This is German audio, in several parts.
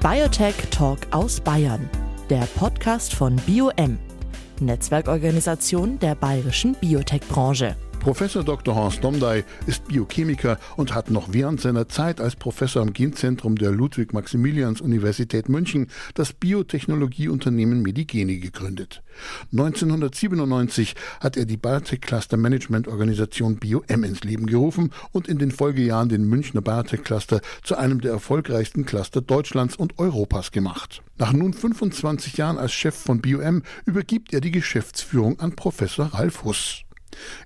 Biotech Talk aus Bayern, der Podcast von BioM, Netzwerkorganisation der bayerischen Biotech-Branche. Professor Dr. Horst Domdey ist Biochemiker und hat noch während seiner Zeit als Professor am Genzentrum der Ludwig-Maximilians-Universität München das Biotechnologieunternehmen Medigene gegründet. 1997 hat er die Biotech Cluster Management Organisation BioM ins Leben gerufen und in den Folgejahren den Münchner Biotech Cluster zu einem der erfolgreichsten Cluster Deutschlands und Europas gemacht. Nach nun 25 Jahren als Chef von BioM übergibt er die Geschäftsführung an Professor Ralf Huss.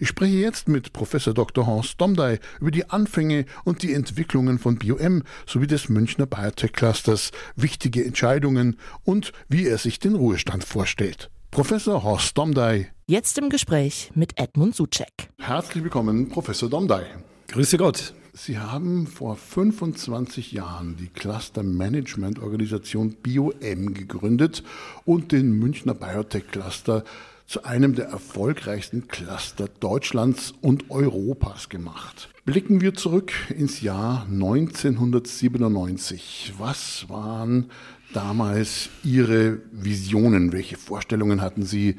Ich spreche jetzt mit Professor Dr. Horst Domdey über die Anfänge und die Entwicklungen von BioM sowie des Münchner Biotech Clusters, wichtige Entscheidungen und wie er sich den Ruhestand vorstellt. Professor Horst Domdey. Jetzt im Gespräch mit Edmund Suchek. Herzlich willkommen, Professor Domdey. Grüße Gott. Sie haben vor 25 Jahren die Cluster Management Organisation BioM gegründet und den Münchner Biotech Cluster zu einem der erfolgreichsten Cluster Deutschlands und Europas gemacht. Blicken wir zurück ins Jahr 1997. Was waren damals Ihre Visionen? Welche Vorstellungen hatten Sie,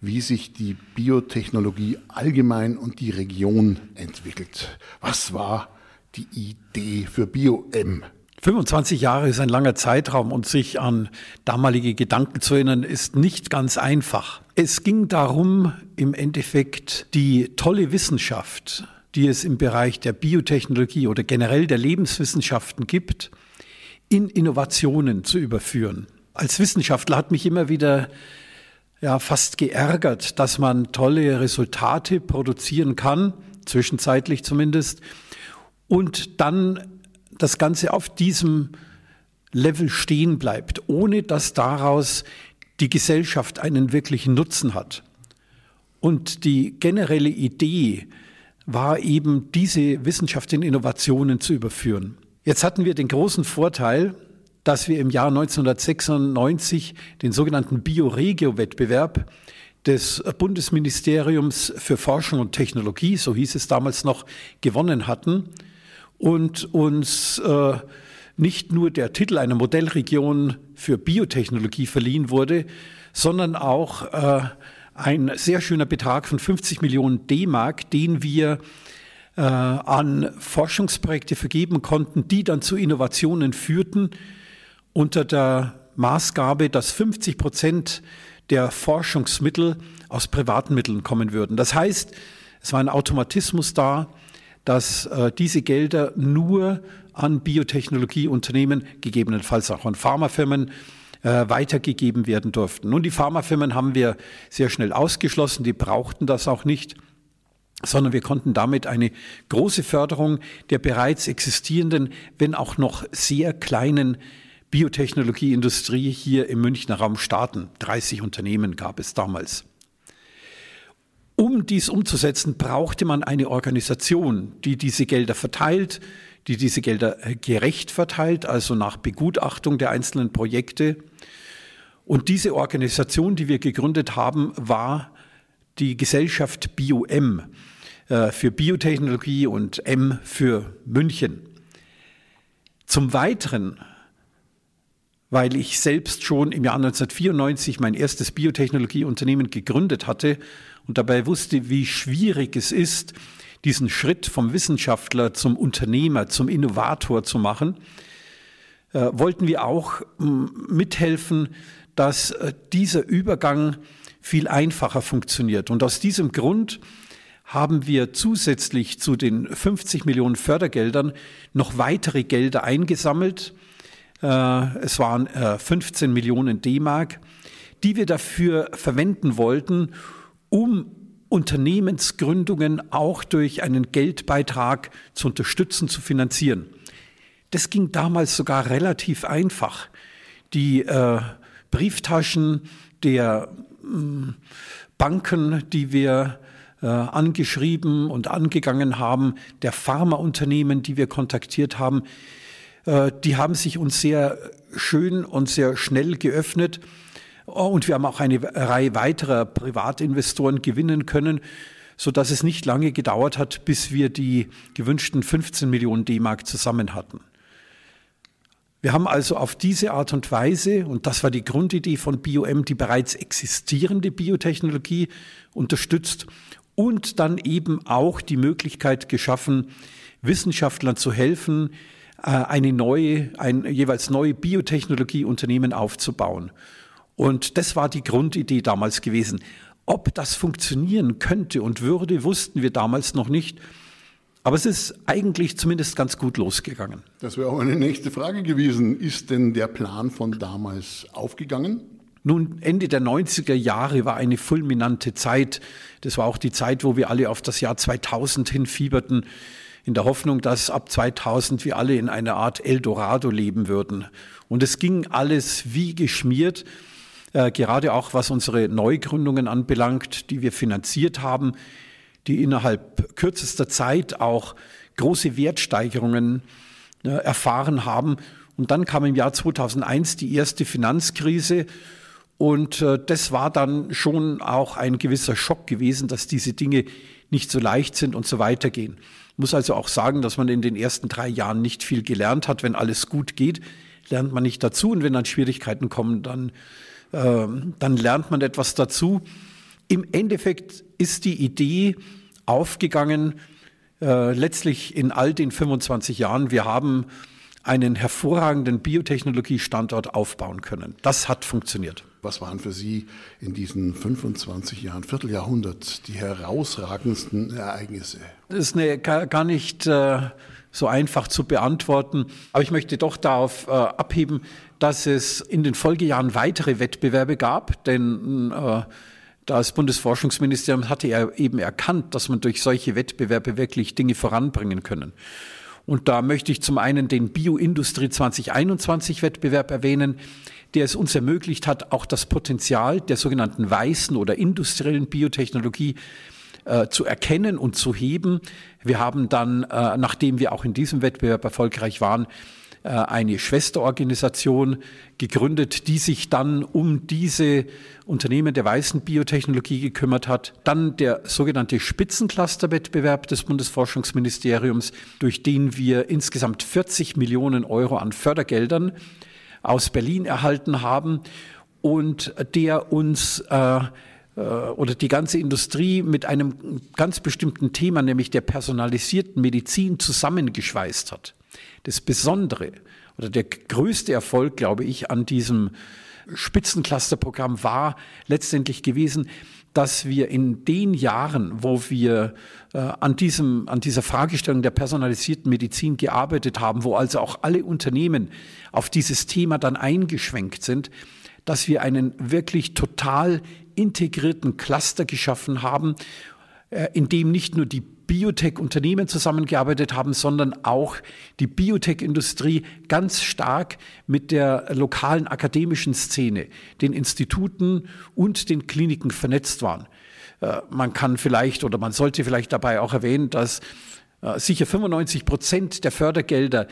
wie sich die Biotechnologie allgemein und die Region entwickelt? Was war die Idee für BioM? 25 Jahre ist ein langer Zeitraum und sich an damalige Gedanken zu erinnern, ist nicht ganz einfach. Es ging darum, im Endeffekt die tolle Wissenschaft, die es im Bereich der Biotechnologie oder generell der Lebenswissenschaften gibt, in Innovationen zu überführen. Als Wissenschaftler hat mich immer wieder ja, fast geärgert, dass man tolle Resultate produzieren kann, zwischenzeitlich zumindest, und dann das Ganze auf diesem Level stehen bleibt, ohne dass daraus die Gesellschaft einen wirklichen Nutzen hat. Und die generelle Idee war eben, diese Wissenschaft in Innovationen zu überführen. Jetzt hatten wir den großen Vorteil, dass wir im Jahr 1996 den sogenannten Bioregio-Wettbewerb des Bundesministeriums für Forschung und Technologie, so hieß es damals noch, gewonnen hatten und uns äh, nicht nur der Titel einer Modellregion für Biotechnologie verliehen wurde, sondern auch äh, ein sehr schöner Betrag von 50 Millionen D-Mark, den wir äh, an Forschungsprojekte vergeben konnten, die dann zu Innovationen führten, unter der Maßgabe, dass 50 Prozent der Forschungsmittel aus privaten Mitteln kommen würden. Das heißt, es war ein Automatismus da, dass äh, diese Gelder nur an Biotechnologieunternehmen, gegebenenfalls auch an Pharmafirmen, äh, weitergegeben werden durften. Nun, die Pharmafirmen haben wir sehr schnell ausgeschlossen, die brauchten das auch nicht sondern wir konnten damit eine große Förderung der bereits existierenden, wenn auch noch sehr kleinen Biotechnologieindustrie hier im Münchner Raum starten. 30 Unternehmen gab es damals. Um dies umzusetzen, brauchte man eine Organisation, die diese Gelder verteilt, die diese Gelder äh, gerecht verteilt, also nach Begutachtung der einzelnen Projekte. Und diese Organisation, die wir gegründet haben, war die Gesellschaft BioM äh, für Biotechnologie und M für München. Zum Weiteren, weil ich selbst schon im Jahr 1994 mein erstes Biotechnologieunternehmen gegründet hatte, und dabei wusste, wie schwierig es ist, diesen Schritt vom Wissenschaftler zum Unternehmer, zum Innovator zu machen, äh, wollten wir auch mithelfen, dass äh, dieser Übergang viel einfacher funktioniert. Und aus diesem Grund haben wir zusätzlich zu den 50 Millionen Fördergeldern noch weitere Gelder eingesammelt. Äh, es waren 15 Millionen D-Mark, die wir dafür verwenden wollten, um Unternehmensgründungen auch durch einen Geldbeitrag zu unterstützen, zu finanzieren. Das ging damals sogar relativ einfach. Die äh, Brieftaschen der äh, Banken, die wir äh, angeschrieben und angegangen haben, der Pharmaunternehmen, die wir kontaktiert haben, äh, die haben sich uns sehr schön und sehr schnell geöffnet und wir haben auch eine Reihe weiterer Privatinvestoren gewinnen können, so dass es nicht lange gedauert hat, bis wir die gewünschten 15 Millionen D-Mark zusammen hatten. Wir haben also auf diese Art und Weise, und das war die Grundidee von BioM, die bereits existierende Biotechnologie unterstützt und dann eben auch die Möglichkeit geschaffen, Wissenschaftlern zu helfen, äh, eine neue, ein jeweils neue Biotechnologieunternehmen aufzubauen. Und das war die Grundidee damals gewesen. Ob das funktionieren könnte und würde, wussten wir damals noch nicht. Aber es ist eigentlich zumindest ganz gut losgegangen. Das wäre auch meine nächste Frage gewesen. Ist denn der Plan von damals aufgegangen? Nun, Ende der 90er Jahre war eine fulminante Zeit. Das war auch die Zeit, wo wir alle auf das Jahr 2000 hinfieberten, in der Hoffnung, dass ab 2000 wir alle in einer Art Eldorado leben würden. Und es ging alles wie geschmiert, äh, gerade auch was unsere Neugründungen anbelangt, die wir finanziert haben die innerhalb kürzester Zeit auch große Wertsteigerungen äh, erfahren haben. Und dann kam im Jahr 2001 die erste Finanzkrise. Und äh, das war dann schon auch ein gewisser Schock gewesen, dass diese Dinge nicht so leicht sind und so weitergehen. Muss also auch sagen, dass man in den ersten drei Jahren nicht viel gelernt hat. Wenn alles gut geht, lernt man nicht dazu. Und wenn dann Schwierigkeiten kommen, dann, dann lernt man etwas dazu. Im Endeffekt ist die Idee aufgegangen, äh, letztlich in all den 25 Jahren. Wir haben einen hervorragenden Biotechnologiestandort aufbauen können. Das hat funktioniert. Was waren für Sie in diesen 25 Jahren, Vierteljahrhundert, die herausragendsten Ereignisse? Das ist eine, gar nicht äh, so einfach zu beantworten. Aber ich möchte doch darauf äh, abheben, dass es in den Folgejahren weitere Wettbewerbe gab, denn äh, das Bundesforschungsministerium hatte ja eben erkannt, dass man durch solche Wettbewerbe wirklich Dinge voranbringen können. Und da möchte ich zum einen den Bioindustrie 2021 Wettbewerb erwähnen, der es uns ermöglicht hat, auch das Potenzial der sogenannten weißen oder industriellen Biotechnologie äh, zu erkennen und zu heben. Wir haben dann, äh, nachdem wir auch in diesem Wettbewerb erfolgreich waren, eine Schwesterorganisation gegründet, die sich dann um diese Unternehmen der weißen Biotechnologie gekümmert hat. Dann der sogenannte Spitzencluster-Wettbewerb des Bundesforschungsministeriums, durch den wir insgesamt 40 Millionen Euro an Fördergeldern aus Berlin erhalten haben und der uns äh, äh oder die ganze Industrie mit einem ganz bestimmten Thema, nämlich der personalisierten Medizin, zusammengeschweißt hat. Das Besondere oder der größte Erfolg, glaube ich, an diesem Spitzenclusterprogramm war letztendlich gewesen, dass wir in den Jahren, wo wir äh, an, diesem, an dieser Fragestellung der personalisierten Medizin gearbeitet haben, wo also auch alle Unternehmen auf dieses Thema dann eingeschwenkt sind, dass wir einen wirklich total integrierten Cluster geschaffen haben, in dem nicht nur die Biotech-Unternehmen zusammengearbeitet haben, sondern auch die Biotech-Industrie ganz stark mit der lokalen akademischen Szene, den Instituten und den Kliniken vernetzt waren. Äh, man kann vielleicht oder man sollte vielleicht dabei auch erwähnen, dass äh, sicher 95 Prozent der Fördergelder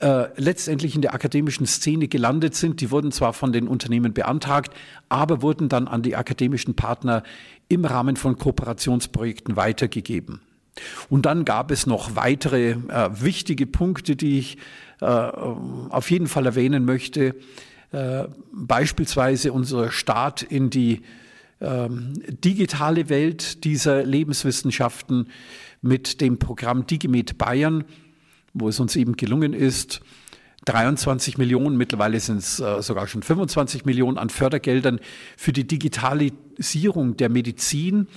äh, letztendlich in der akademischen Szene gelandet sind. Die wurden zwar von den Unternehmen beantragt, aber wurden dann an die akademischen Partner im Rahmen von Kooperationsprojekten weitergegeben. Und dann gab es noch weitere äh, wichtige Punkte, die ich äh, auf jeden Fall erwähnen möchte. Äh, beispielsweise unser Start in die ähm, digitale Welt dieser Lebenswissenschaften mit dem Programm DigiMed Bayern wo es uns eben gelungen ist, 23 Millionen, mittlerweile sind es äh, sogar schon 25 Millionen an Fördergeldern für die Digitalisierung der Medizin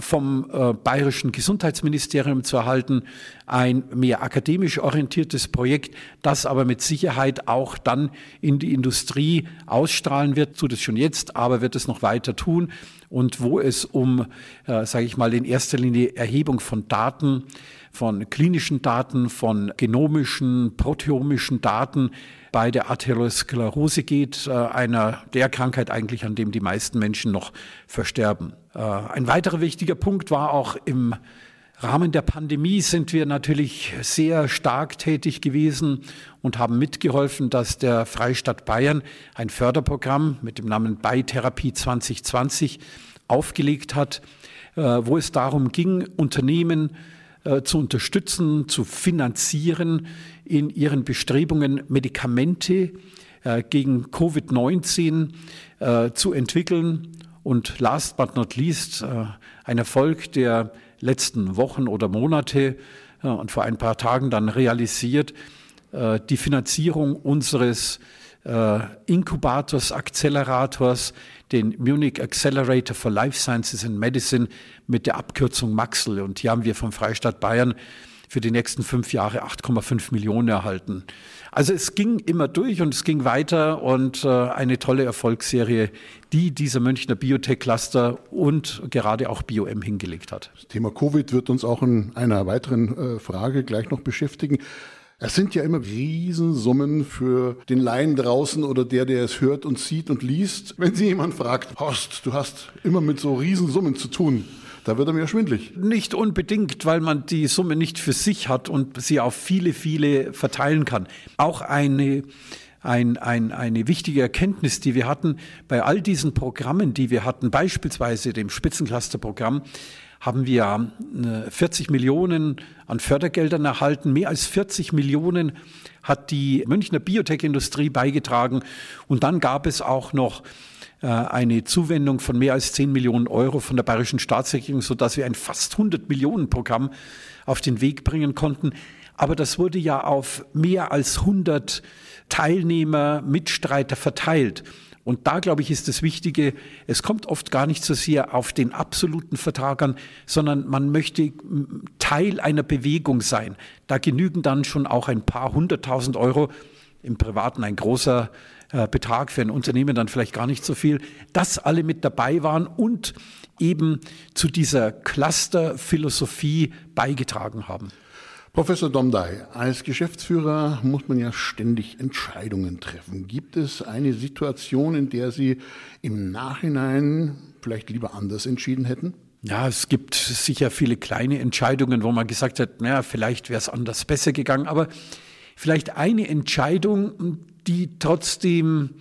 vom äh, bayerischen Gesundheitsministerium zu erhalten. Ein mehr akademisch orientiertes Projekt, das aber mit Sicherheit auch dann in die Industrie ausstrahlen wird, tut es schon jetzt, aber wird es noch weiter tun. Und wo es um, äh, sage ich mal, in erster Linie Erhebung von Daten von klinischen Daten, von genomischen, proteomischen Daten bei der Arteriosklerose geht, äh, einer der Krankheit eigentlich, an dem die meisten Menschen noch versterben. Äh, ein weiterer wichtiger Punkt war auch im Rahmen der Pandemie sind wir natürlich sehr stark tätig gewesen und haben mitgeholfen, dass der Freistaat Bayern ein Förderprogramm mit dem Namen Beitherapie 2020 aufgelegt hat, äh, wo es darum ging, Unternehmen äh, zu unterstützen, zu finanzieren in ihren Bestrebungen, Medikamente äh, gegen Covid-19 äh, zu entwickeln. Und last but not least, ein Erfolg der letzten Wochen oder Monate und vor ein paar Tagen dann realisiert, die Finanzierung unseres Inkubators, Accelerators, den Munich Accelerator for Life Sciences and Medicine mit der Abkürzung Maxel. Und hier haben wir vom Freistaat Bayern für die nächsten fünf Jahre 8,5 Millionen erhalten. Also es ging immer durch und es ging weiter und äh, eine tolle Erfolgsserie, die dieser Münchner Biotech-Cluster und gerade auch BioM hingelegt hat. Das Thema Covid wird uns auch in einer weiteren äh, Frage gleich noch beschäftigen. Es sind ja immer Riesensummen für den Laien draußen oder der, der es hört und sieht und liest. Wenn Sie jemand fragt, Horst, du hast immer mit so Riesensummen zu tun. Da wird er mir schwindlig. Nicht unbedingt, weil man die Summe nicht für sich hat und sie auf viele, viele verteilen kann. Auch eine ein, ein, eine wichtige Erkenntnis, die wir hatten bei all diesen Programmen, die wir hatten, beispielsweise dem Spitzencluster-Programm, haben wir 40 äh, Millionen an Fördergeldern erhalten. Mehr als 40 Millionen hat die Münchner Biotech-Industrie beigetragen. Und dann gab es auch noch äh, eine Zuwendung von mehr als 10 Millionen Euro von der bayerischen Staatsregierung, sodass wir ein fast 100 Millionen Programm auf den Weg bringen konnten. Aber das wurde ja auf mehr als 100 Teilnehmer, Mitstreiter verteilt. Und da, glaube ich, ist das Wichtige, es kommt oft gar nicht so sehr auf den absoluten Vertrag an, sondern man möchte Teil einer Bewegung sein. Da genügen dann schon auch ein paar hunderttausend Euro, im Privaten ein großer äh, Betrag, für ein Unternehmen dann vielleicht gar nicht so viel, dass alle mit dabei waren und eben zu dieser Cluster-Philosophie beigetragen haben. Professor Domdai, als Geschäftsführer muss man ja ständig Entscheidungen treffen. Gibt es eine Situation, in der Sie im Nachhinein vielleicht lieber anders entschieden hätten? Ja, es gibt sicher viele kleine Entscheidungen, wo man gesagt hat, naja, vielleicht wäre es anders besser gegangen, aber vielleicht eine Entscheidung, die trotzdem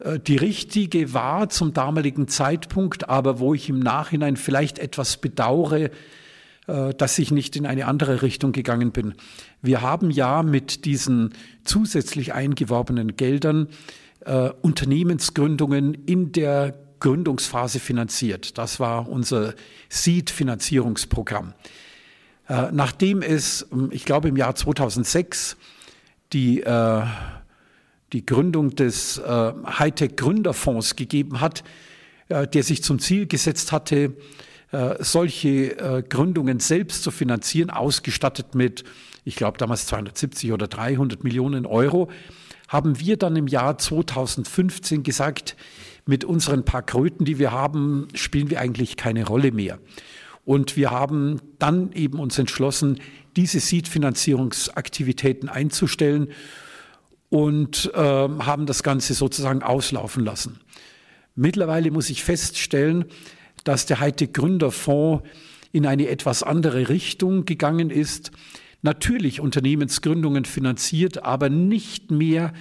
äh, die richtige war zum damaligen Zeitpunkt, aber wo ich im Nachhinein vielleicht etwas bedauere, dass ich nicht in eine andere Richtung gegangen bin. Wir haben ja mit diesen zusätzlich eingeworbenen Geldern äh, Unternehmensgründungen in der Gründungsphase finanziert. Das war unser Seed-Finanzierungsprogramm. Äh, nachdem es, ähm, ich glaube, im Jahr 2006 die, äh, die Gründung des äh, Hightech-Gründerfonds gegeben hat, äh, der sich zum Ziel gesetzt hatte, äh, solche äh, Gründungen selbst zu finanzieren, ausgestattet mit, ich glaube damals 270 oder 300 Millionen Euro, haben wir dann im Jahr 2015 gesagt, mit unseren paar Kröten, die wir haben, spielen wir eigentlich keine Rolle mehr. Und wir haben dann eben uns entschlossen, diese Seed-Finanzierungsaktivitäten einzustellen und äh, haben das Ganze sozusagen auslaufen lassen. Mittlerweile muss ich feststellen, dass der Hightech Gründerfonds in eine etwas andere Richtung gegangen ist. Natürlich Unternehmensgründungen finanziert, aber nicht mehr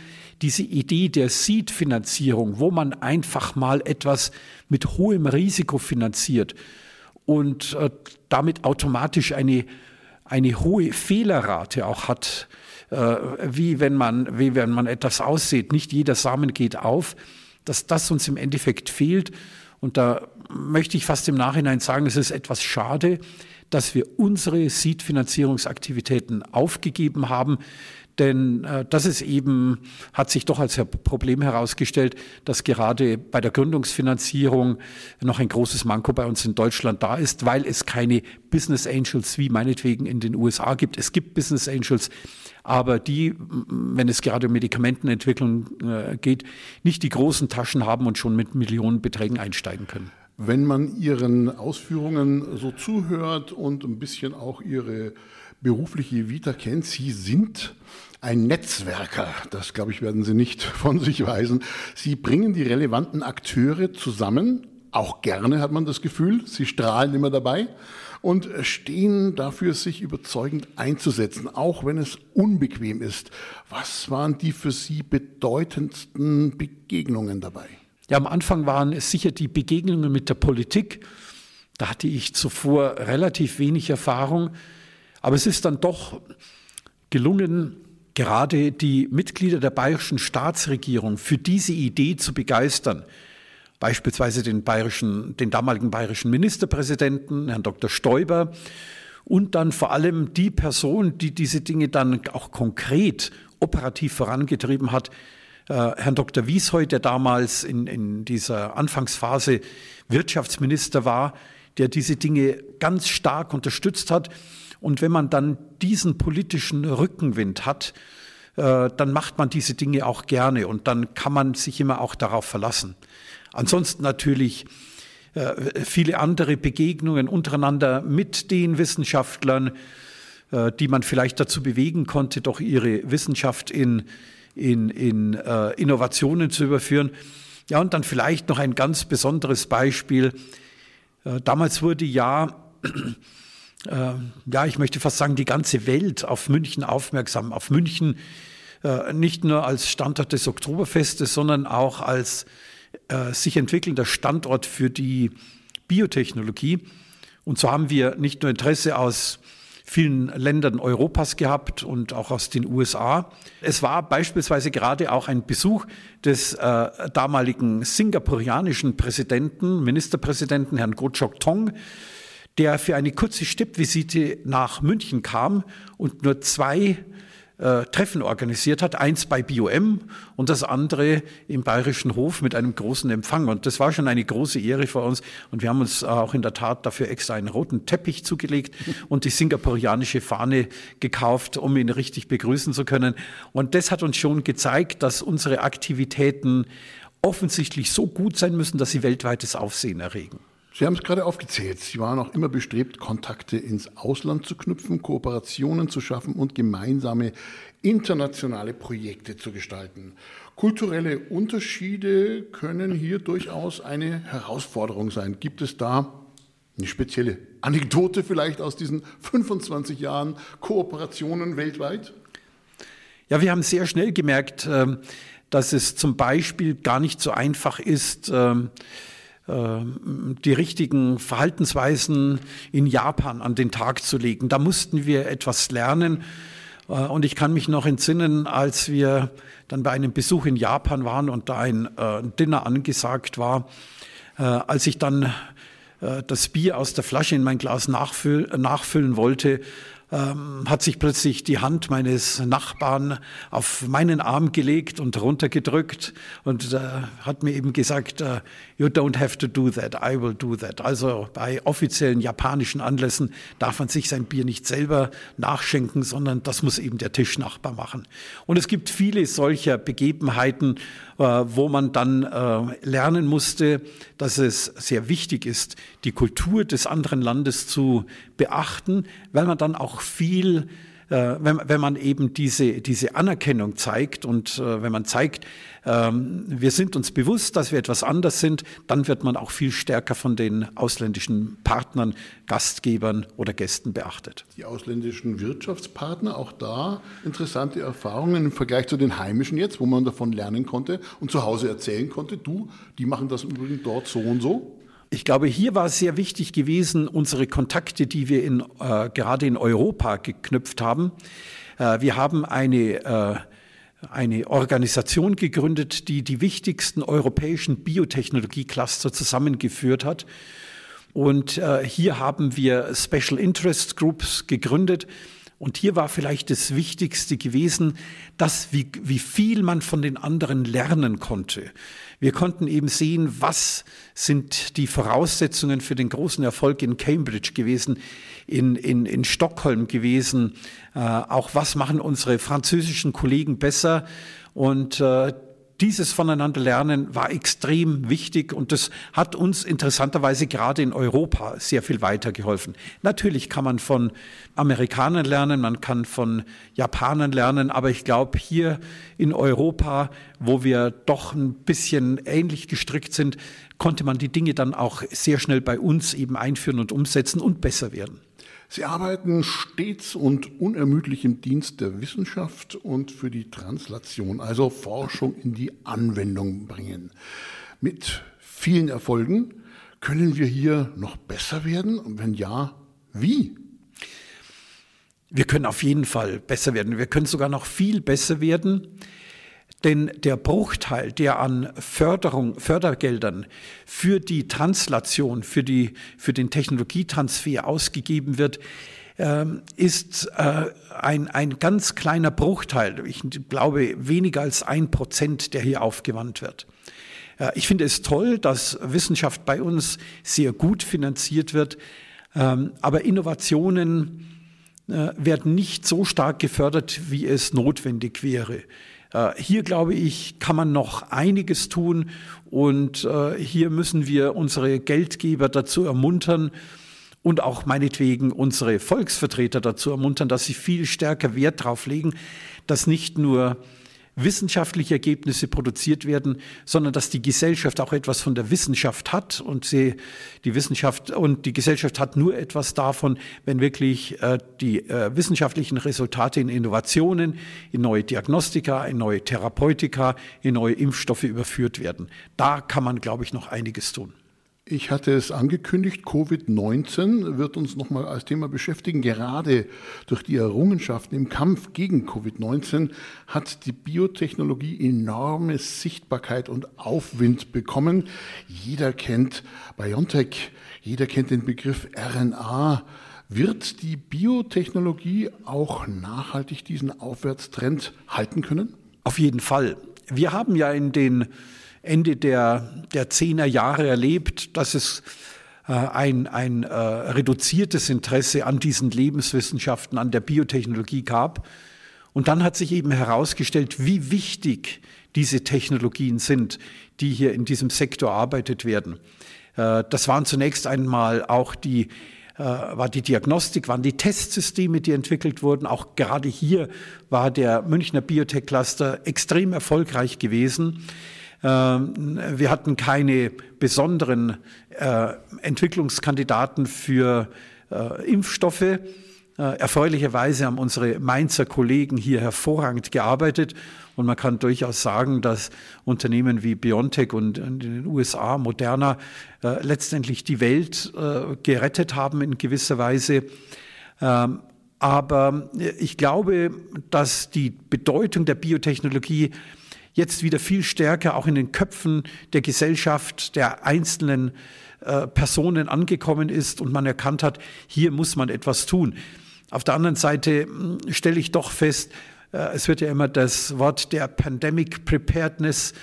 diese Idee der Seed-Finanzierung, wo man einfach mal etwas mit hohem Risiko finanziert und äh, damit automatisch eine, eine hohe Fehlerrate auch hat, äh, wie, wenn man, wie wenn man etwas aussieht. Nicht jeder Samen geht auf, dass das uns im Endeffekt fehlt. Und da möchte ich fast im Nachhinein sagen, es ist etwas schade, dass wir unsere Seed-Finanzierungsaktivitäten aufgegeben haben. Denn äh, das ist eben, hat sich doch als Problem herausgestellt, dass gerade bei der Gründungsfinanzierung noch ein großes Manko bei uns in Deutschland da ist, weil es keine Business Angels wie meinetwegen in den USA gibt. Es gibt Business Angels, aber die, wenn es gerade um Medikamentenentwicklung äh, geht, nicht die großen Taschen haben und schon mit Millionenbeträgen einsteigen können. Wenn man Ihren Ausführungen so zuhört und ein bisschen auch Ihre berufliche Vita kennt, Sie sind ein Netzwerker. Das, glaube ich, werden Sie nicht von sich weisen. Sie bringen die relevanten Akteure zusammen. Auch gerne hat man das Gefühl. Sie strahlen immer dabei und stehen dafür, sich überzeugend einzusetzen, auch wenn es unbequem ist. Was waren die für Sie bedeutendsten Begegnungen dabei? Ja, am Anfang waren es sicher die Begegnungen mit der Politik. Da hatte ich zuvor relativ wenig Erfahrung. Aber es ist dann doch gelungen, gerade die Mitglieder der bayerischen Staatsregierung für diese Idee zu begeistern. Beispielsweise den, bayerischen, den damaligen bayerischen Ministerpräsidenten, Herrn Dr. Stoiber, und dann vor allem die Person, die diese Dinge dann auch konkret operativ vorangetrieben hat, äh, Herrn Dr. Wiesheu, der damals in, in dieser Anfangsphase Wirtschaftsminister war, der diese Dinge ganz stark unterstützt hat. Und wenn man dann diesen politischen Rückenwind hat, äh, dann macht man diese Dinge auch gerne und dann kann man sich immer auch darauf verlassen. Ansonsten natürlich äh, viele andere Begegnungen untereinander mit den Wissenschaftlern, äh, die man vielleicht dazu bewegen konnte, doch ihre Wissenschaft in, in, in Innovationen zu überführen. Ja, und dann vielleicht noch ein ganz besonderes Beispiel. Damals wurde ja, äh, ja, ich möchte fast sagen, die ganze Welt auf München aufmerksam, auf München äh, nicht nur als Standort des Oktoberfestes, sondern auch als äh, sich entwickelnder Standort für die Biotechnologie. Und so haben wir nicht nur Interesse aus vielen Ländern Europas gehabt und auch aus den USA. Es war beispielsweise gerade auch ein Besuch des äh, damaligen singapurianischen Präsidenten, Ministerpräsidenten Herrn Goh Chok Tong, der für eine kurze Stippvisite nach München kam und nur zwei äh, Treffen organisiert hat, eins bei BioM und das andere im Bayerischen Hof mit einem großen Empfang. Und das war schon eine große Ehre für uns. Und wir haben uns auch in der Tat dafür extra einen roten Teppich zugelegt und die singapurianische Fahne gekauft, um ihn richtig begrüßen zu können. Und das hat uns schon gezeigt, dass unsere Aktivitäten offensichtlich so gut sein müssen, dass sie weltweites Aufsehen erregen. Sie haben es gerade aufgezählt. Sie waren auch immer bestrebt, Kontakte ins Ausland zu knüpfen, Kooperationen zu schaffen und gemeinsame internationale Projekte zu gestalten. Kulturelle Unterschiede können hier durchaus eine Herausforderung sein. Gibt es da eine spezielle Anekdote vielleicht aus diesen 25 Jahren Kooperationen weltweit? Ja, wir haben sehr schnell gemerkt, ähm, dass es zum Beispiel gar nicht so einfach ist, ähm, die richtigen Verhaltensweisen in Japan an den Tag zu legen. Da mussten wir etwas lernen. Äh, und ich kann mich noch entsinnen, als wir dann bei einem Besuch in Japan waren und da ein äh, Dinner angesagt war, äh, als ich dann das Bier aus der Flasche in mein Glas nachfüllen wollte, ähm, hat sich plötzlich die Hand meines Nachbarn auf meinen Arm gelegt und runtergedrückt und äh, hat mir eben gesagt, uh, you don't have to do that, I will do that. Also bei offiziellen japanischen Anlässen darf man sich sein Bier nicht selber nachschenken, sondern das muss eben der Tischnachbar machen. Und es gibt viele solcher Begebenheiten, äh, wo man dann äh, lernen musste, dass es sehr wichtig ist, die Kultur des anderen Landes zu beachten, weil man dann auch viel äh, wenn, wenn man eben diese, diese Anerkennung zeigt und äh, wenn man zeigt, ähm, wir sind uns bewusst, dass wir etwas anders sind, dann wird man auch viel stärker von den ausländischen Partnern, Gastgebern oder Gästen beachtet. Die ausländischen Wirtschaftspartner, auch da interessante Erfahrungen im Vergleich zu den heimischen jetzt, wo man davon lernen konnte und zu Hause erzählen konnte, du, die machen das übrigens dort so und so. Ich glaube, hier war es sehr wichtig gewesen, unsere Kontakte, die wir in, äh, gerade in Europa geknüpft haben. Äh, wir haben eine, äh, eine Organisation gegründet, die die wichtigsten europäischen Biotechnologie-Cluster zusammengeführt hat. Und äh, hier haben wir Special Interest Groups gegründet. Und hier war vielleicht das Wichtigste gewesen, dass wie, wie viel man von den anderen lernen konnte. Wir konnten eben sehen, was sind die Voraussetzungen für den großen Erfolg in Cambridge gewesen, in, in, in Stockholm gewesen, äh, auch was machen unsere französischen Kollegen besser. Und äh, dieses voneinander lernen war extrem wichtig und das hat uns interessanterweise gerade in Europa sehr viel weitergeholfen. Natürlich kann man von Amerikanern lernen, man kann von Japanern lernen, aber ich glaube hier in Europa, wo wir doch ein bisschen ähnlich gestrickt sind, konnte man die Dinge dann auch sehr schnell bei uns eben einführen und umsetzen und besser werden. Sie arbeiten stets und unermüdlich im Dienst der Wissenschaft und für die Translation, also Forschung in die Anwendung bringen. Mit vielen Erfolgen. Können wir hier noch besser werden? Und wenn ja, wie? wir können auf jeden Fall besser werden. Wir können sogar noch viel besser werden. Denn der Bruchteil, der an Förderung, Fördergeldern für die Translation, für, die, für den Technologietransfer ausgegeben wird, ähm, ist äh, ein, ein ganz kleiner Bruchteil, ich glaube weniger als ein Prozent, der hier aufgewandt wird. Äh, ich finde es toll, dass Wissenschaft bei uns sehr gut finanziert wird, ähm, aber Innovationen äh, werden nicht so stark gefördert, wie es notwendig wäre. Äh, hier, glaube ich, kann man noch einiges tun und äh, hier müssen wir unsere Geldgeber dazu ermuntern und auch meinetwegen unsere Volksvertreter dazu ermuntern, dass sie viel stärker Wert darauf legen, dass nicht nur wissenschaftliche Ergebnisse produziert werden, sondern dass die Gesellschaft auch etwas von der Wissenschaft hat und sie, die Wissenschaft und die Gesellschaft hat nur etwas davon, wenn wirklich äh, die äh, wissenschaftlichen Resultate in Innovationen, in neue Diagnostika, in neue Therapeutika, in neue Impfstoffe überführt werden. Da kann man, glaube ich, noch einiges tun. Ich hatte es angekündigt, Covid-19 wird uns nochmal als Thema beschäftigen. Gerade durch die Errungenschaften im Kampf gegen Covid-19 hat die Biotechnologie enorme Sichtbarkeit und Aufwind bekommen. Jeder kennt BioNTech, jeder kennt den Begriff RNA. Wird die Biotechnologie auch nachhaltig diesen Aufwärtstrend halten können? Auf jeden Fall. Wir haben ja in den Ende der, der Zehner Jahre erlebt, dass es äh, ein, ein äh, reduziertes Interesse an diesen Lebenswissenschaften, an der Biotechnologie gab. Und dann hat sich eben herausgestellt, wie wichtig diese Technologien sind, die hier in diesem Sektor arbeitet werden. Äh, das waren zunächst einmal auch die äh, war die Diagnostik, waren die Testsysteme, die entwickelt wurden. Auch gerade hier war der Münchner Biotech-Cluster extrem erfolgreich gewesen. Ähm, wir hatten keine besonderen äh, Entwicklungskandidaten für äh, Impfstoffe. Äh, erfreulicherweise haben unsere Mainzer Kollegen hier hervorragend gearbeitet. Und man kann durchaus sagen, dass Unternehmen wie BioNTech und in den USA Moderna letztendlich die Welt gerettet haben in gewisser Weise. Ähm, aber ich glaube, dass die Bedeutung der Biotechnologie jetzt wieder viel stärker auch in den Köpfen der Gesellschaft, der einzelnen äh, Personen angekommen ist und man erkannt hat, hier muss man etwas tun. Auf der anderen Seite hm, stelle ich doch fest, äh, es wird ja immer das Wort der Pandemic Preparedness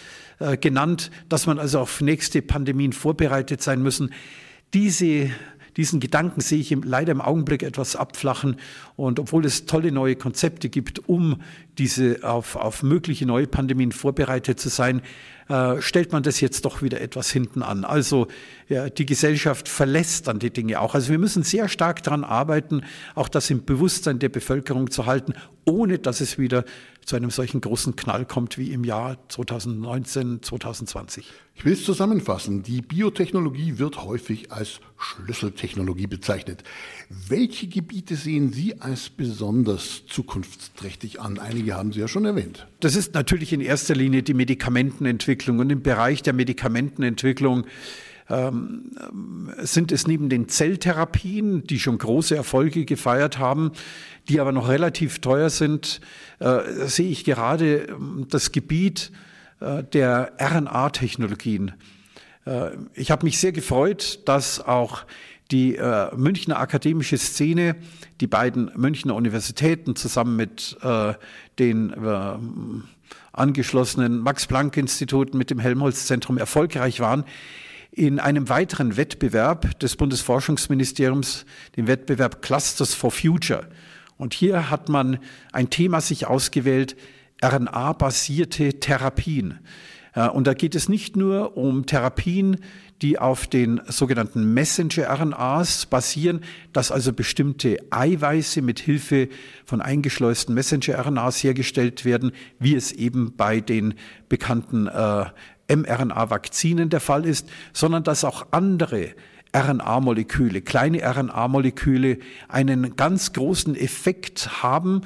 äh, genannt, dass man also auf nächste Pandemien vorbereitet sein müssen. Diese diesen Gedanken sehe ich leider im Augenblick etwas abflachen. Und obwohl es tolle neue Konzepte gibt, um diese auf, auf mögliche neue Pandemien vorbereitet zu sein, äh, stellt man das jetzt doch wieder etwas hinten an. Also ja, die Gesellschaft verlässt dann die Dinge auch. Also wir müssen sehr stark daran arbeiten, auch das im Bewusstsein der Bevölkerung zu halten, ohne dass es wieder zu einem solchen großen Knall kommt wie im Jahr 2019, 2020. Ich will es zusammenfassen. Die Biotechnologie wird häufig als Schlüsseltechnologie bezeichnet. Welche Gebiete sehen Sie als besonders zukunftsträchtig an? Einige haben Sie ja schon erwähnt. Das ist natürlich in erster Linie die Medikamentenentwicklung. Und im Bereich der Medikamentenentwicklung ähm, sind es neben den Zelltherapien, die schon große Erfolge gefeiert haben, die aber noch relativ teuer sind, äh, sehe ich gerade ähm, das Gebiet äh, der RNA-Technologien. Äh, ich habe mich sehr gefreut, dass auch die äh, Münchner akademische Szene, die beiden Münchner Universitäten zusammen mit äh, den äh, angeschlossenen Max-Planck-Instituten mit dem Helmholtz-Zentrum erfolgreich waren, in einem weiteren Wettbewerb des Bundesforschungsministeriums, dem Wettbewerb Clusters for Future. Und hier hat man ein Thema sich ausgewählt, RNA-basierte Therapien. Und da geht es nicht nur um Therapien, die auf den sogenannten Messenger-RNAs basieren, dass also bestimmte Eiweiße mit Hilfe von eingeschleusten Messenger-RNAs hergestellt werden, wie es eben bei den bekannten äh, mRNA-Vakzinen der Fall ist, sondern dass auch andere RNA-Moleküle, kleine RNA-Moleküle einen ganz großen Effekt haben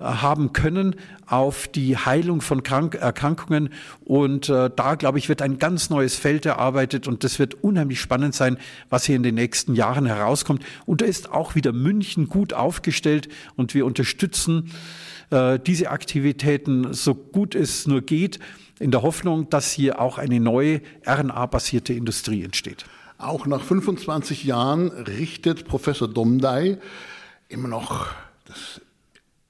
haben können auf die Heilung von Krank Erkrankungen. Und äh, da, glaube ich, wird ein ganz neues Feld erarbeitet und das wird unheimlich spannend sein, was hier in den nächsten Jahren herauskommt. Und da ist auch wieder München gut aufgestellt und wir unterstützen äh, diese Aktivitäten so gut es nur geht, in der Hoffnung, dass hier auch eine neue RNA-basierte Industrie entsteht. Auch nach 25 Jahren richtet Professor Domdai immer noch, das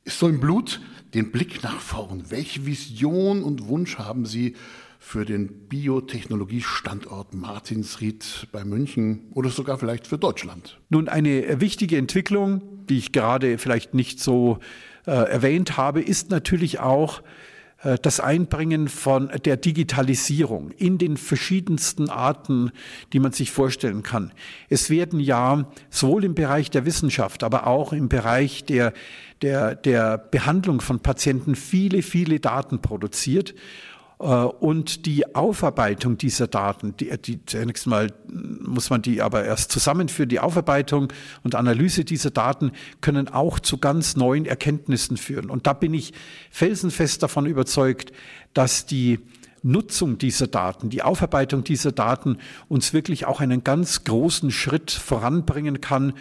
ist so im Blut, den Blick nach vorn. Welche Vision und Wunsch haben Sie für den Biotechnologiestandort Martinsried bei München oder sogar vielleicht für Deutschland? Nun, eine wichtige Entwicklung, die ich gerade vielleicht nicht so äh, erwähnt habe, ist natürlich auch äh, das Einbringen von der Digitalisierung in den verschiedensten Arten, die man sich vorstellen kann. Es werden ja sowohl im Bereich der Wissenschaft, aber auch im Bereich der, der, der Behandlung von Patienten viele, viele Daten produziert. Äh, und die Aufarbeitung dieser Daten, die, die, zunächst mal muss man die aber erst zusammenführen, die Aufarbeitung und Analyse dieser Daten können auch zu ganz neuen Erkenntnissen führen. Und da bin ich felsenfest davon überzeugt, dass die Nutzung dieser Daten, die Aufarbeitung dieser Daten uns wirklich auch einen ganz großen Schritt voranbringen kann,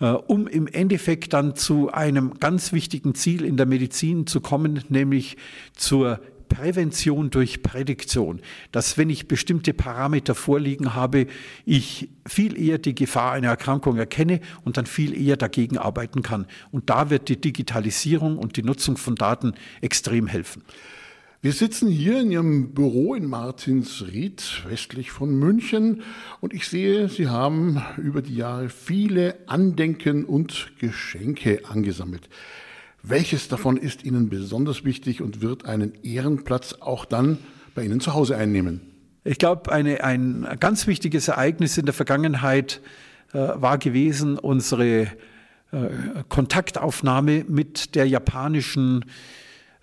äh, um im Endeffekt dann zu einem ganz wichtigen Ziel in der Medizin zu kommen, nämlich zur Prävention durch Prädiktion, dass wenn ich bestimmte Parameter vorliegen habe, ich viel eher die Gefahr einer Erkrankung erkenne und dann viel eher dagegen arbeiten kann. Und da wird die Digitalisierung und die Nutzung von Daten extrem helfen. Wir sitzen hier in Ihrem Büro in Martinsried, westlich von München, und ich sehe, Sie haben über die Jahre viele Andenken und Geschenke angesammelt. Welches davon ist Ihnen besonders wichtig und wird einen Ehrenplatz auch dann bei Ihnen zu Hause einnehmen? Ich glaube, ein ganz wichtiges Ereignis in der Vergangenheit äh, war gewesen unsere äh, Kontaktaufnahme mit der japanischen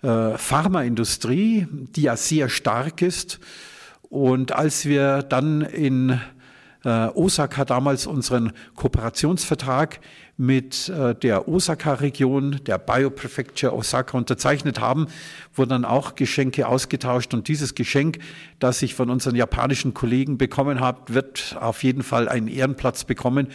äh, Pharmaindustrie, die ja sehr stark ist. Und als wir dann in äh, Osaka damals unseren Kooperationsvertrag mit äh, der Osaka-Region, der Bioprefecture Osaka unterzeichnet haben, wurden dann auch Geschenke ausgetauscht. Und dieses Geschenk, das ich von unseren japanischen Kollegen bekommen habe, wird auf jeden Fall einen Ehrenplatz bekommen,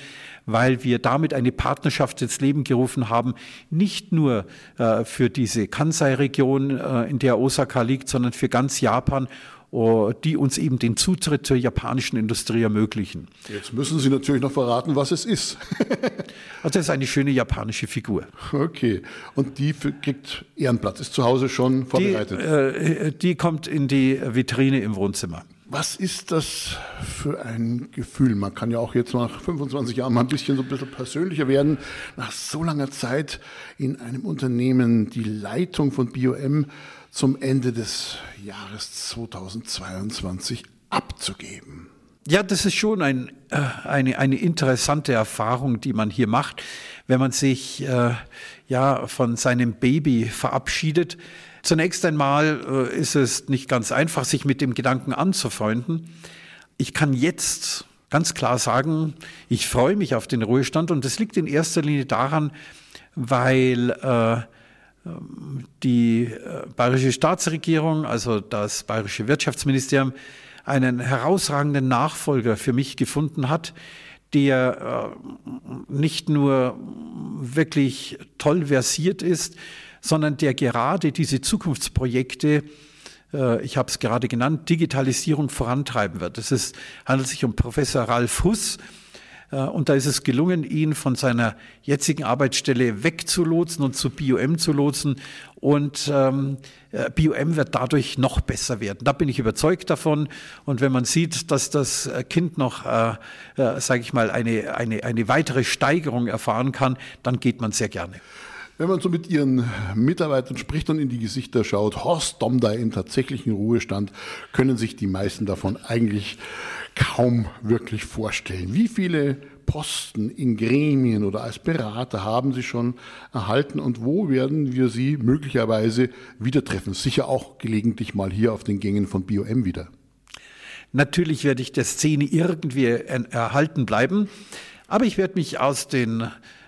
weil wir damit eine Partnerschaft ins Leben gerufen haben, nicht nur äh, für diese Kansai-Region, äh, in der Osaka liegt, sondern für ganz Japan die uns eben den Zutritt zur japanischen Industrie ermöglichen. Jetzt müssen Sie natürlich noch verraten, was es ist. also das ist eine schöne japanische Figur. Okay. Und die kriegt Ehrenplatz, ist zu Hause schon vorbereitet? Die, äh, die kommt in die Vitrine im Wohnzimmer. Was ist das für ein Gefühl? Man kann ja auch jetzt nach 25 Jahren mal ein bisschen so ein bisschen persönlicher werden. Nach so langer Zeit in einem Unternehmen die Leitung von BioM zum Ende des Jahres 2022 abzugeben. Ja, das ist schon ein, äh, eine, eine interessante Erfahrung, die man hier macht, wenn man sich äh, ja von seinem Baby verabschiedet. Zunächst einmal äh, ist es nicht ganz einfach, sich mit dem Gedanken anzufreunden. Ich kann jetzt ganz klar sagen, ich freue mich auf den Ruhestand und das liegt in erster Linie daran, weil äh, die äh, bayerische Staatsregierung, also das bayerische Wirtschaftsministerium, einen herausragenden Nachfolger für mich gefunden hat, der äh, nicht nur wirklich toll versiert ist, sondern der gerade diese Zukunftsprojekte äh, ich habe es gerade genannt, Digitalisierung vorantreiben wird. Es handelt sich um Professor Ralf Huss, und da ist es gelungen, ihn von seiner jetzigen Arbeitsstelle wegzulotsen und zu BioM zu lotsen. Und ähm, äh, BioM wird dadurch noch besser werden. Da bin ich überzeugt davon. Und wenn man sieht, dass das äh, Kind noch, äh, äh, sage ich mal, eine, eine, eine weitere Steigerung erfahren kann, dann geht man sehr gerne. Wenn man so mit Ihren Mitarbeitern spricht und in die Gesichter schaut, Horst Domda im tatsächlichen Ruhestand, können sich die meisten davon eigentlich kaum wirklich vorstellen. Wie viele Posten in Gremien oder als Berater haben Sie schon erhalten und wo werden wir Sie möglicherweise wieder treffen? Sicher auch gelegentlich mal hier auf den Gängen von BioM wieder. Natürlich werde ich der Szene irgendwie erhalten bleiben, aber ich werde mich aus den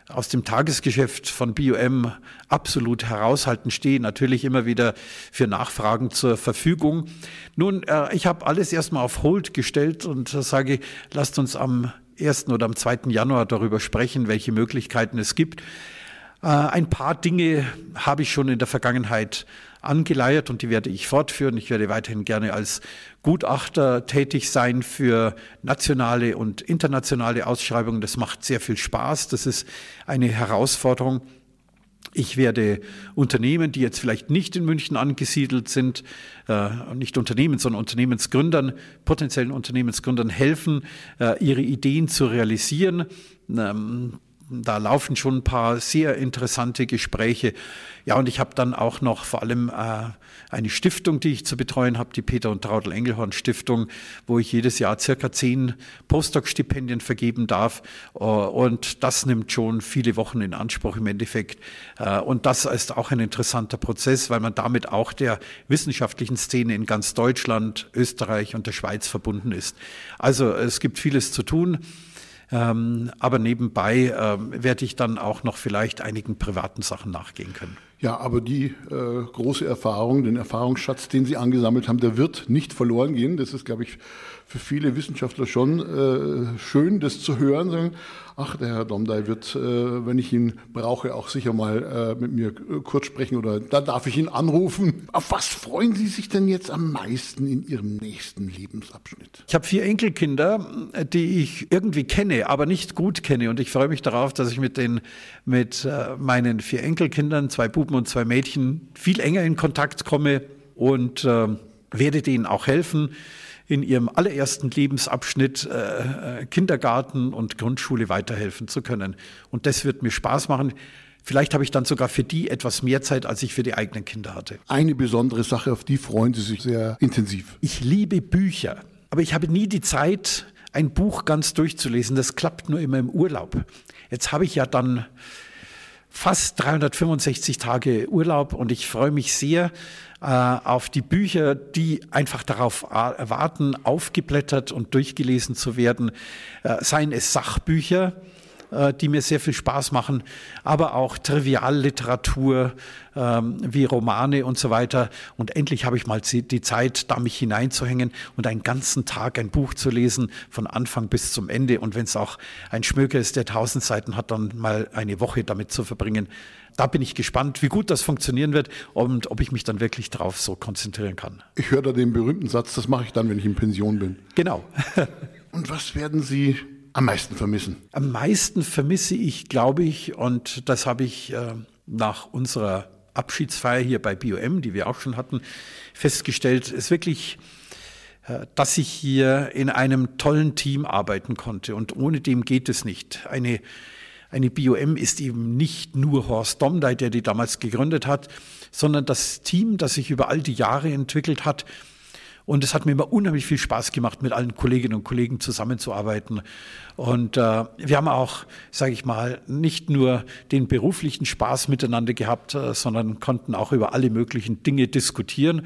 aus dem Tagesgeschäft von BioM absolut heraushalten, stehe natürlich immer wieder für Nachfragen zur Verfügung. Nun, äh, ich habe alles erstmal auf Hold gestellt und sage, lasst uns am 1. oder am 2. Januar darüber sprechen, welche Möglichkeiten es gibt. Äh, ein paar Dinge habe ich schon in der Vergangenheit angeleiert und die werde ich fortführen. Ich werde weiterhin gerne als Gutachter tätig sein für nationale und internationale Ausschreibungen. Das macht sehr viel Spaß. Das ist eine Herausforderung. Ich werde Unternehmen, die jetzt vielleicht nicht in München angesiedelt sind, äh, nicht Unternehmen, sondern Unternehmensgründern, potenziellen Unternehmensgründern helfen, äh, ihre Ideen zu realisieren. Ähm, da laufen schon ein paar sehr interessante Gespräche. Ja, und ich habe dann auch noch vor allem äh, eine Stiftung, die ich zu betreuen habe, die Peter und Traudel Engelhorn Stiftung, wo ich jedes Jahr circa zehn Postdoc-Stipendien vergeben darf. Uh, und das nimmt schon viele Wochen in Anspruch im Endeffekt. Uh, und das ist auch ein interessanter Prozess, weil man damit auch der wissenschaftlichen Szene in ganz Deutschland, Österreich und der Schweiz verbunden ist. Also es gibt vieles zu tun. Ähm, aber nebenbei ähm, werde ich dann auch noch vielleicht einigen privaten Sachen nachgehen können. Ja, aber die äh, große Erfahrung, den Erfahrungsschatz, den Sie angesammelt haben, der wird nicht verloren gehen. Das ist, glaube ich, für viele Wissenschaftler schon äh, schön, das zu hören. Sagen, ach, der Herr Domdey wird, äh, wenn ich ihn brauche, auch sicher mal äh, mit mir kurz sprechen oder da darf ich ihn anrufen. Auf was freuen Sie sich denn jetzt am meisten in Ihrem nächsten Lebensabschnitt? Ich habe vier Enkelkinder, die ich irgendwie kenne, aber nicht gut kenne. Und ich freue mich darauf, dass ich mit, den, mit äh, meinen vier Enkelkindern, zwei Buben und zwei Mädchen, viel enger in Kontakt komme und äh, werde denen auch helfen in ihrem allerersten Lebensabschnitt äh, äh, Kindergarten und Grundschule weiterhelfen zu können. Und das wird mir Spaß machen. Vielleicht habe ich dann sogar für die etwas mehr Zeit, als ich für die eigenen Kinder hatte. Eine besondere Sache, auf die freuen Sie sich sehr intensiv. Ich liebe Bücher, aber ich habe nie die Zeit, ein Buch ganz durchzulesen. Das klappt nur immer im Urlaub. Jetzt habe ich ja dann fast 365 Tage Urlaub und ich freue mich sehr äh, auf die Bücher, die einfach darauf warten, aufgeblättert und durchgelesen zu werden. Äh, seien es Sachbücher, äh, die mir sehr viel Spaß machen, aber auch Trivialliteratur ähm, wie Romane und so weiter. Und endlich habe ich mal die Zeit, da mich hineinzuhängen und einen ganzen Tag ein Buch zu lesen, von Anfang bis zum Ende. Und wenn es auch ein Schmöker ist, der tausend Seiten hat, dann mal eine Woche damit zu verbringen. Da bin ich gespannt, wie gut das funktionieren wird und ob ich mich dann wirklich darauf so konzentrieren kann. Ich höre da den berühmten Satz, das mache ich dann, wenn ich in Pension bin. Genau. und was werden Sie am meisten vermissen? Am meisten vermisse ich, glaube ich, und das habe ich äh, nach unserer Abschiedsfeier hier bei BioM, die wir auch schon hatten, festgestellt, ist wirklich, äh, dass ich hier in einem tollen Team arbeiten konnte und ohne dem geht es nicht. Eine eine BioM ist eben nicht nur Horst Domdey, der die damals gegründet hat, sondern das Team, das sich über all die Jahre entwickelt hat, und es hat mir immer unheimlich viel Spaß gemacht, mit allen Kolleginnen und Kollegen zusammenzuarbeiten. Und äh, wir haben auch, sage ich mal, nicht nur den beruflichen Spaß miteinander gehabt, äh, sondern konnten auch über alle möglichen Dinge diskutieren.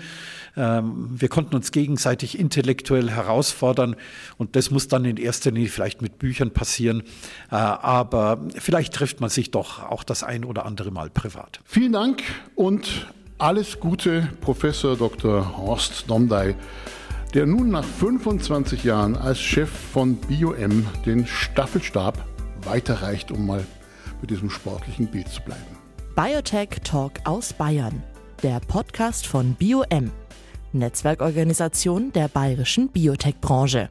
Ähm, wir konnten uns gegenseitig intellektuell herausfordern. Und das muss dann in erster Linie vielleicht mit Büchern passieren. Äh, aber vielleicht trifft man sich doch auch das ein oder andere Mal privat. Vielen Dank und alles Gute, Professor Dr. Horst Domdey, der nun nach 25 Jahren als Chef von BioM den Staffelstab weiterreicht, um mal mit diesem sportlichen Bild zu bleiben. Biotech Talk aus Bayern, der Podcast von BioM, Netzwerkorganisation der bayerischen Biotech-Branche.